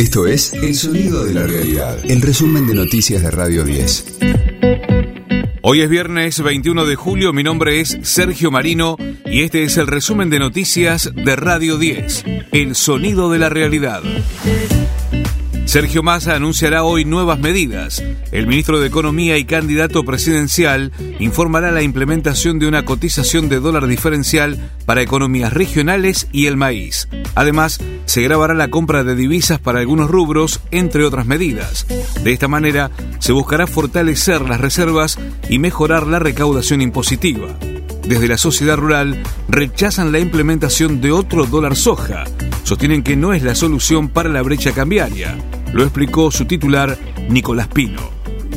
Esto es El Sonido de la Realidad, el resumen de noticias de Radio 10. Hoy es viernes 21 de julio, mi nombre es Sergio Marino y este es el resumen de noticias de Radio 10, El Sonido de la Realidad. Sergio Massa anunciará hoy nuevas medidas. El ministro de Economía y candidato presidencial informará la implementación de una cotización de dólar diferencial para economías regionales y el maíz. Además, se grabará la compra de divisas para algunos rubros, entre otras medidas. De esta manera, se buscará fortalecer las reservas y mejorar la recaudación impositiva. Desde la sociedad rural rechazan la implementación de otro dólar soja. Sostienen que no es la solución para la brecha cambiaria. Lo explicó su titular, Nicolás Pino.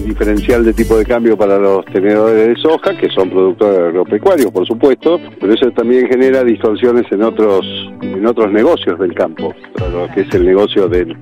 Diferencial de tipo de cambio para los tenedores de soja, que son productores agropecuarios, por supuesto, pero eso también genera distorsiones en otros en otros negocios del campo, lo que es el negocio del,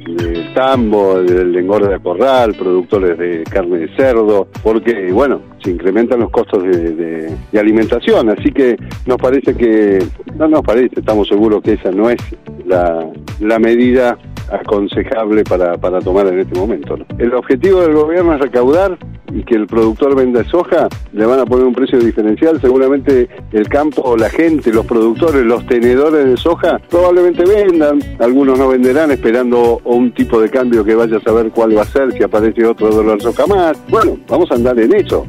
tambo, del engorde de corral, productores de carne de cerdo, porque, bueno, se incrementan los costos de, de alimentación, así que nos parece que, no nos parece, estamos seguros que esa no es la, la medida aconsejable para, para tomar en este momento. El objetivo del gobierno es recaudar y que el productor venda soja, le van a poner un precio diferencial, seguramente el campo, la gente, los productores, los tenedores de soja, probablemente vendan, algunos no venderán esperando un tipo de cambio que vaya a saber cuál va a ser, si aparece otro dólar soja más. Bueno, vamos a andar en eso.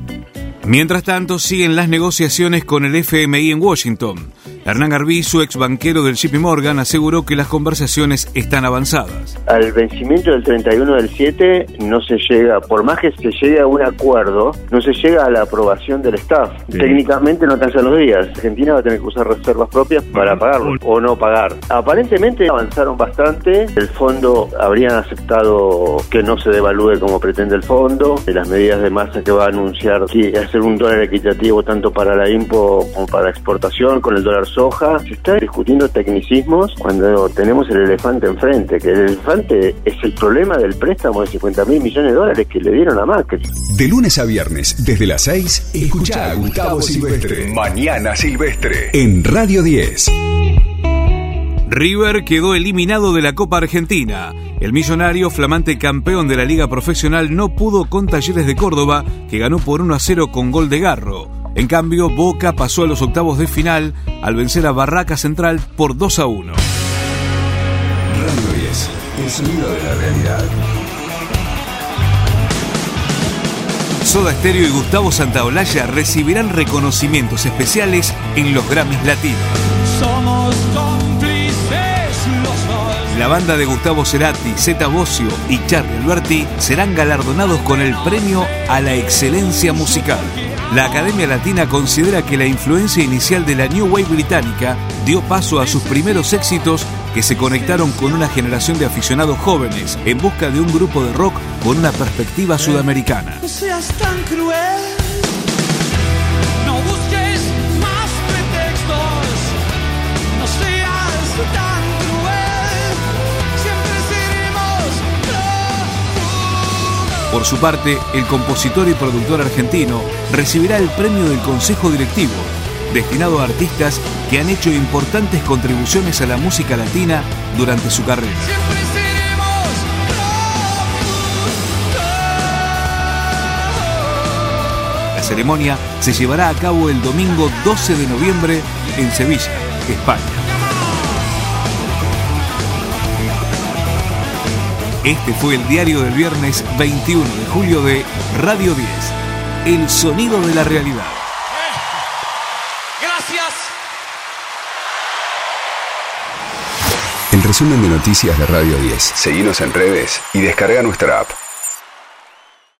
Mientras tanto, siguen las negociaciones con el FMI en Washington. Hernán su ex banquero del JP Morgan, aseguró que las conversaciones están avanzadas. Al vencimiento del 31 del 7 no se llega, por más que se llegue a un acuerdo, no se llega a la aprobación del staff. Técnicamente no alcanzan los días. Argentina va a tener que usar reservas propias para pagarlo o no pagar. Aparentemente avanzaron bastante. El fondo habrían aceptado que no se devalúe como pretende el fondo. Las medidas de masa que va a anunciar y hacer un dólar equitativo tanto para la IMPO como para la exportación con el dólar soja. Se está discutiendo tecnicismos cuando tenemos el elefante enfrente, que el elefante es el problema del préstamo de 50 mil millones de dólares que le dieron a Macri. De lunes a viernes, desde las 6, escucha a Gustavo Silvestre. Mañana Silvestre. En Radio 10. River quedó eliminado de la Copa Argentina. El millonario, flamante campeón de la Liga Profesional, no pudo con Talleres de Córdoba, que ganó por 1 a 0 con gol de Garro. En cambio, Boca pasó a los octavos de final al vencer a Barraca Central por 2 a 1. Radio 10, el sonido de la realidad. Soda Stereo y Gustavo Santaolalla recibirán reconocimientos especiales en los Grammys Latinos. Somos la banda de Gustavo Cerati, Zeta Bocio y Charlie Alberti serán galardonados con el premio a la excelencia musical. La Academia Latina considera que la influencia inicial de la New Wave británica dio paso a sus primeros éxitos que se conectaron con una generación de aficionados jóvenes en busca de un grupo de rock con una perspectiva sudamericana. Por su parte, el compositor y productor argentino recibirá el premio del Consejo Directivo, destinado a artistas que han hecho importantes contribuciones a la música latina durante su carrera. La ceremonia se llevará a cabo el domingo 12 de noviembre en Sevilla, España. Este fue el diario del viernes 21 de julio de Radio 10, El sonido de la realidad. Gracias. El resumen de noticias de Radio 10. Seguimos en redes y descarga nuestra app.